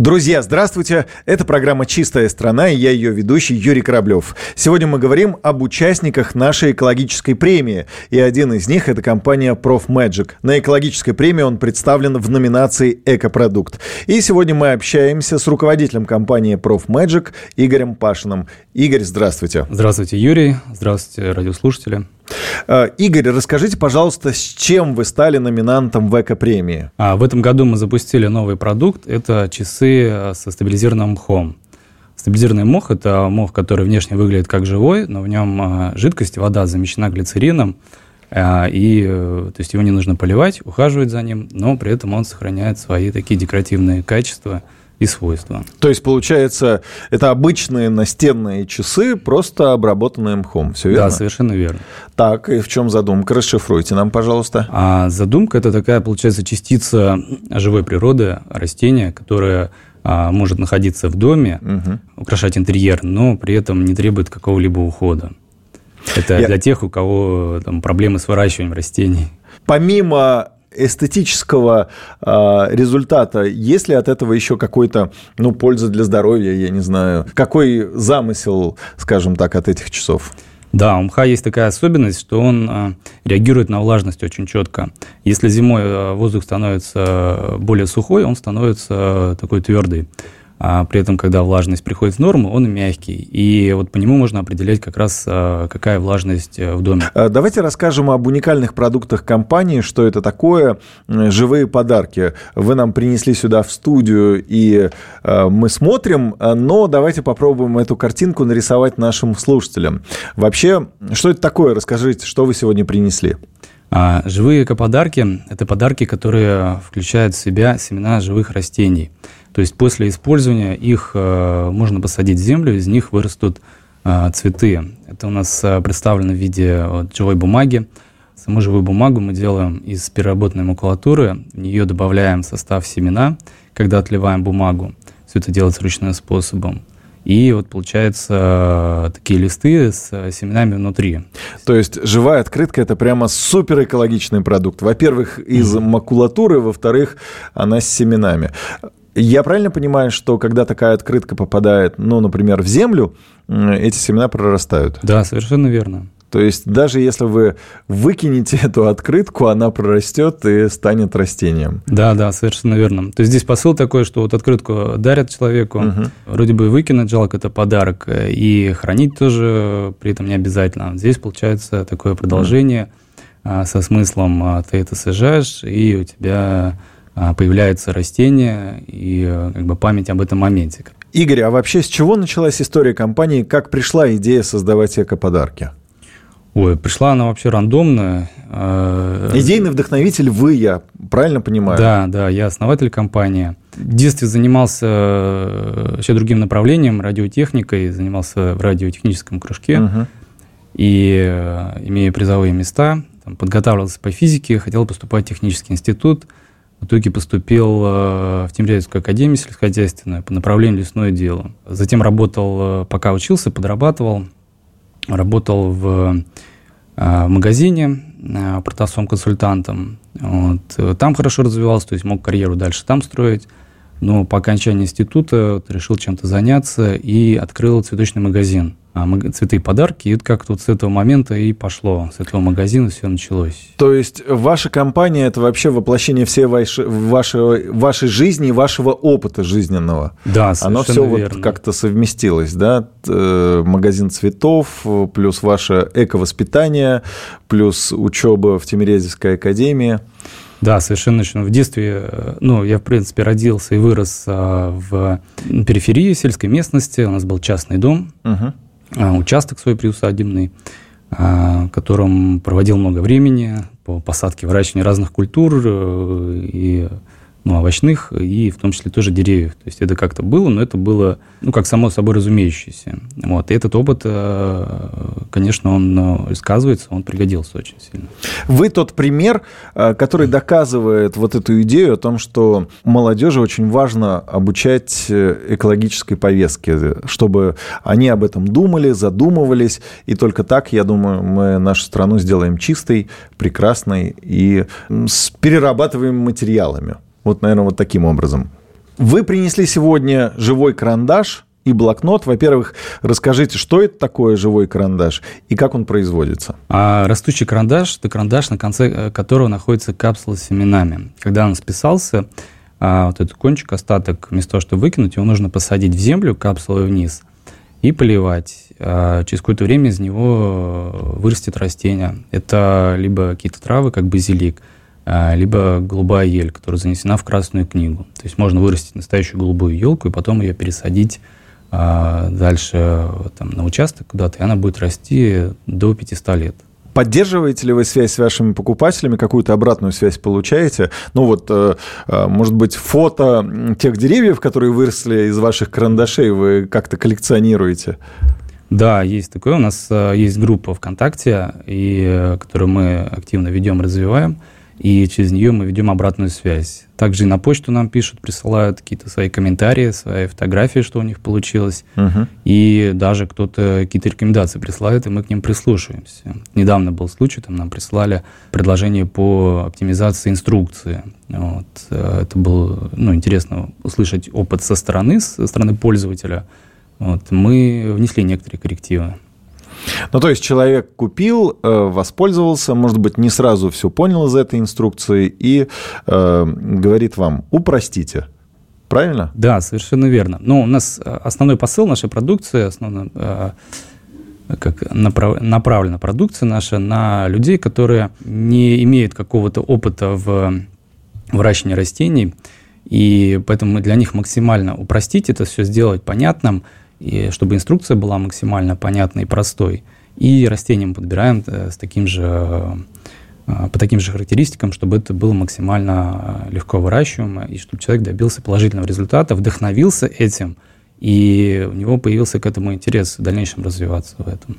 Друзья, здравствуйте! Это программа «Чистая страна» и я ее ведущий Юрий Кораблев. Сегодня мы говорим об участниках нашей экологической премии. И один из них – это компания ProfMagic. На экологической премии он представлен в номинации «Экопродукт». И сегодня мы общаемся с руководителем компании ProfMagic Игорем Пашиным. Игорь, здравствуйте. Здравствуйте, Юрий. Здравствуйте, радиослушатели. Э, Игорь, расскажите, пожалуйста, с чем вы стали номинантом в эко-премии? А, в этом году мы запустили новый продукт. Это часы э, со стабилизированным мхом. Стабилизированный мох – это мох, который внешне выглядит как живой, но в нем э, жидкость, вода замещена глицерином, и то есть его не нужно поливать, ухаживать за ним, но при этом он сохраняет свои такие декоративные качества – и свойства. То есть, получается, это обычные настенные часы, просто обработанные мхом, все верно? Да, совершенно верно. Так, и в чем задумка? Расшифруйте нам, пожалуйста. А задумка – это такая, получается, частица живой природы, растения, которое а, может находиться в доме, угу. украшать интерьер, но при этом не требует какого-либо ухода. Это Я... для тех, у кого там, проблемы с выращиванием растений. Помимо эстетического э, результата, есть ли от этого еще какой-то, ну, польза для здоровья, я не знаю, какой замысел, скажем так, от этих часов? Да, у мха есть такая особенность, что он э, реагирует на влажность очень четко. Если зимой э, воздух становится более сухой, он становится такой твердый а при этом, когда влажность приходит в норму, он мягкий. И вот по нему можно определять как раз, а, какая влажность э, в доме. А, давайте расскажем об уникальных продуктах компании, что это такое. Живые подарки. Вы нам принесли сюда в студию, и мы смотрим, но давайте попробуем эту картинку нарисовать нашим слушателям. Вообще, что это такое? Расскажите, что вы сегодня принесли? А, живые экоподарки – это подарки, которые включают в себя семена живых растений – то есть после использования их э, можно посадить в землю, из них вырастут э, цветы. Это у нас э, представлено в виде вот, живой бумаги. Саму живую бумагу мы делаем из переработанной макулатуры, в нее добавляем состав семена, когда отливаем бумагу. Все это делается ручным способом. И вот получается такие листы с семенами внутри. То есть живая открытка это прямо супер экологичный продукт. Во-первых, из mm-hmm. макулатуры, во-вторых, она с семенами. Я правильно понимаю, что когда такая открытка попадает, ну, например, в землю, эти семена прорастают? Да, совершенно верно. То есть даже если вы выкинете эту открытку, она прорастет и станет растением. Да, да, совершенно верно. То есть здесь посыл такой, что вот открытку дарят человеку, угу. вроде бы выкинуть жалко, это подарок, и хранить тоже при этом не обязательно. Здесь получается такое продолжение угу. со смыслом, а, ты это сажаешь, и у тебя а, появляется растение и э, как бы память об этом моменте. Игорь, а вообще с чего началась история компании? Как пришла идея создавать эко-подарки? Ой, пришла она вообще рандомная. Э, Идейный вдохновитель вы, я правильно понимаю? Да, да, я основатель компании. В детстве занимался э, вообще другим направлением, радиотехникой, занимался в радиотехническом кружке. Угу. И имея призовые места, подготавливался по физике, хотел поступать в технический институт – в итоге поступил э, в Тимирязевскую академию сельскохозяйственную по направлению лесное дело. Затем работал, э, пока учился, подрабатывал, работал в, э, в магазине протасовым консультантом. Вот. Там хорошо развивался, то есть мог карьеру дальше там строить. Но по окончании института решил чем-то заняться и открыл цветочный магазин цветы и подарки. И это как-то вот с этого момента и пошло. С этого магазина все началось. То есть ваша компания – это вообще воплощение всей вашей, вашей, вашей жизни вашего опыта жизненного. Да, совершенно Оно все верно. вот как-то совместилось, да? Э, магазин цветов, плюс ваше эко-воспитание, плюс учеба в Тимирязевской академии. Да, совершенно точно. В детстве, э, ну, я, в принципе, родился и вырос а, в периферии сельской местности. У нас был частный дом. Угу а, участок свой приусадебный, а, котором проводил много времени по посадке, выращиванию разных культур. Э, и ну, овощных и в том числе тоже деревьев. То есть это как-то было, но это было, ну, как само собой разумеющееся. Вот. И этот опыт, э, конечно, он э, сказывается, он пригодился очень сильно. Вы тот пример, э, который доказывает вот эту идею о том, что молодежи очень важно обучать экологической повестке, чтобы они об этом думали, задумывались, и только так, я думаю, мы нашу страну сделаем чистой, прекрасной и с перерабатываемыми материалами. Вот, наверное, вот таким образом. Вы принесли сегодня живой карандаш и блокнот. Во-первых, расскажите, что это такое живой карандаш и как он производится? А растущий карандаш – это карандаш, на конце э, которого находится капсула с семенами. Когда он списался, а, вот этот кончик, остаток, вместо того, чтобы выкинуть, его нужно посадить в землю капсулой вниз и поливать. А через какое-то время из него вырастет растение. Это либо какие-то травы, как базилик – либо голубая ель, которая занесена в Красную книгу. То есть можно вырастить настоящую голубую елку и потом ее пересадить а, дальше там, на участок куда-то, и она будет расти до 500 лет. Поддерживаете ли вы связь с вашими покупателями, какую-то обратную связь получаете? Ну вот, э, э, может быть, фото тех деревьев, которые выросли из ваших карандашей, вы как-то коллекционируете? Да, есть такое. У нас э, есть группа ВКонтакте, и, которую мы активно ведем, развиваем и через нее мы ведем обратную связь. Также и на почту нам пишут, присылают какие-то свои комментарии, свои фотографии, что у них получилось. Угу. И даже кто-то какие-то рекомендации присылает, и мы к ним прислушиваемся. Недавно был случай, там нам прислали предложение по оптимизации инструкции. Вот. Э, это было ну, интересно услышать опыт со стороны, со стороны пользователя. Вот. Мы внесли некоторые коррективы. Ну, то есть человек купил, э, воспользовался, может быть, не сразу все понял из этой инструкции и э, говорит вам, упростите. Правильно? Да, совершенно верно. Но у нас э, основной посыл нашей продукции, основной, э, как направ, направлена продукция наша на людей, которые не имеют какого-то опыта в выращивании растений, и поэтому мы для них максимально упростить это все, сделать понятным – и чтобы инструкция была максимально понятной и простой. И растениям подбираем э, с таким же, э, по таким же характеристикам, чтобы это было максимально легко выращиваемо, и чтобы человек добился положительного результата, вдохновился этим, и у него появился к этому интерес в дальнейшем развиваться в этом.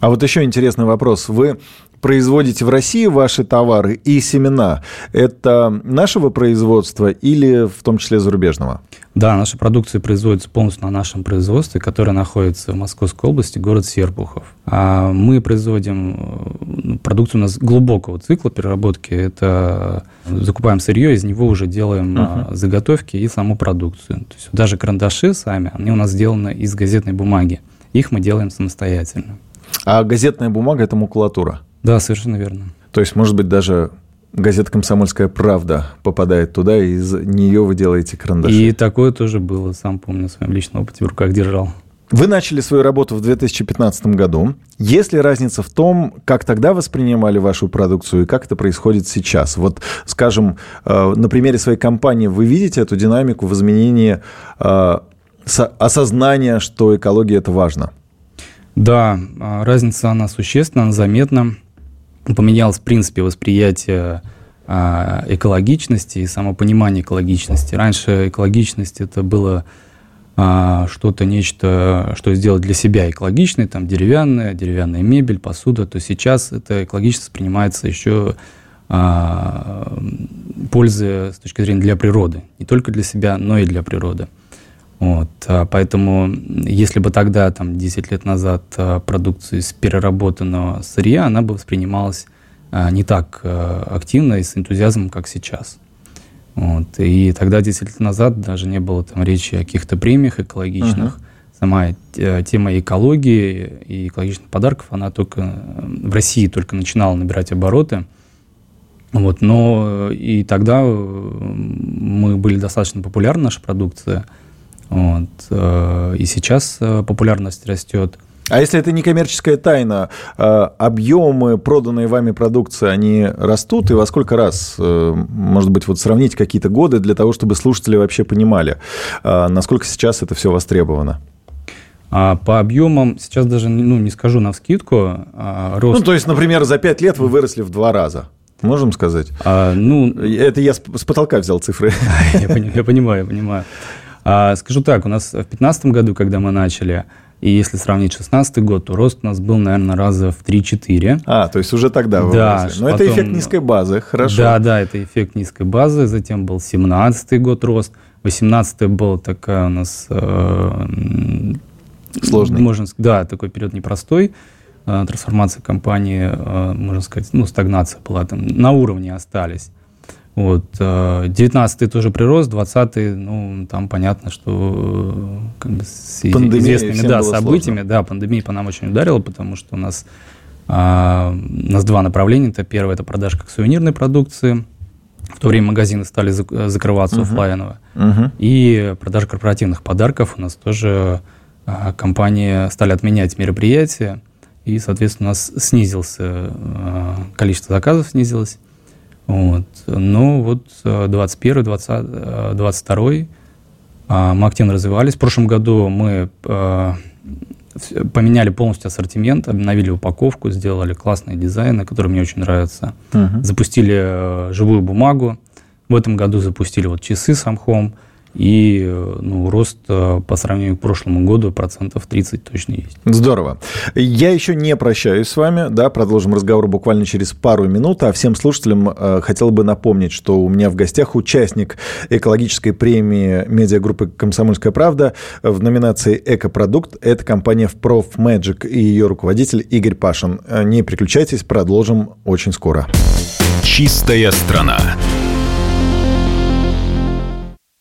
А вот еще интересный вопрос. Вы производите в России ваши товары и семена, это нашего производства или в том числе зарубежного? Да, наша продукция производится полностью на нашем производстве, которое находится в Московской области, город Серпухов. А мы производим э, продукцию у нас глубокого цикла переработки. Это закупаем сырье, из него уже делаем uh-huh. заготовки и саму продукцию. То есть даже карандаши сами, они у нас сделаны из газетной бумаги. Их мы делаем самостоятельно. А газетная бумага – это макулатура? Да, совершенно верно. То есть, может быть, даже газета «Комсомольская правда» попадает туда, и из нее вы делаете карандаши. И такое тоже было, сам помню, в своем личном опыте в руках держал. Вы начали свою работу в 2015 году. Есть ли разница в том, как тогда воспринимали вашу продукцию и как это происходит сейчас? Вот, скажем, э, на примере своей компании вы видите эту динамику в изменении э, осознания, что экология – это важно? Да, а, разница она существенна, она заметна. Поменялось, в принципе, восприятие а, экологичности и самопонимание экологичности. Раньше экологичность это было а, что-то, нечто, что сделать для себя экологичное, там деревянная, деревянная мебель, посуда, то сейчас это экологичность принимается еще пользы с точки зрения для природы. Не только для себя, но и для природы. Вот, а поэтому, если бы тогда, там, 10 лет назад, а, продукция из переработанного сырья, она бы воспринималась а, не так активно и с энтузиазмом, как сейчас. Вот, и тогда, 10 лет назад, даже не было там речи о каких-то премиях экологичных. Uh-huh. Сама тема экологии и экологичных подарков, она только в России только начинала набирать обороты. Вот, но и тогда мы были достаточно популярны, наша продукция – вот. Э, и сейчас э, популярность растет. А если это не коммерческая тайна, э, объемы проданной вами продукции, они растут? И во сколько раз, может быть, вот сравнить какие-то годы для того, чтобы слушатели вообще понимали, насколько сейчас это все востребовано? А по объемам сейчас даже ну, не скажу на вскидку. А рост... Ну, то есть, например, за пять лет вы выросли в два раза. можем сказать? А, ну, Это я с с потолка взял цифры. я, пони- я понимаю, я понимаю. А, скажу так, у нас в 2015 году, когда мы начали, и если сравнить 2016 год, то рост у нас был, наверное, раза в 3-4. А, то есть уже тогда вы Да, выросли. Но это потом- эффект низкой базы, хорошо. Да, да, это эффект низкой базы. Затем был 17 год рост. 18 был такая у нас... э, Сложный. Можно, да, такой период непростой. Э, Трансформация компании, э, можно сказать, ну, стагнация была там, на уровне остались. Вот. 19 тоже прирост, 20 ну, там понятно, что э, как бы с Пандемия, известными да, событиями, да, пандемия по нам очень ударила, потому что у нас, а, у нас два направления. Это первое, это продажа как сувенирной продукции. В то время магазины стали зак- закрываться оффлайново. Мгм. И продажа корпоративных подарков у нас тоже а, компании стали отменять мероприятия, и, соответственно, у нас снизился, а, количество заказов снизилось. Вот. Но вот а, 21 20, а, 22 а, мы активно развивались. В прошлом году мы вс- поменяли полностью ассортимент, обновили упаковку, сделали классные дизайны, которые мне очень нравятся. Мгм. Запустили э, живую бумагу. В этом году запустили вот часы Амхом. И ну, рост э, по сравнению к прошлому году процентов 30 точно есть. Здорово. Я еще не прощаюсь с вами, да, продолжим разговор буквально через пару минут, а всем слушателям э, хотел бы напомнить, что у меня в гостях участник экологической премии медиагруппы «Комсомольская правда» в номинации «Экопродукт». Это компания «Профмэджик» и ее руководитель Игорь Пашин. Э, Не переключайтесь, продолжим очень скоро. Чистая страна.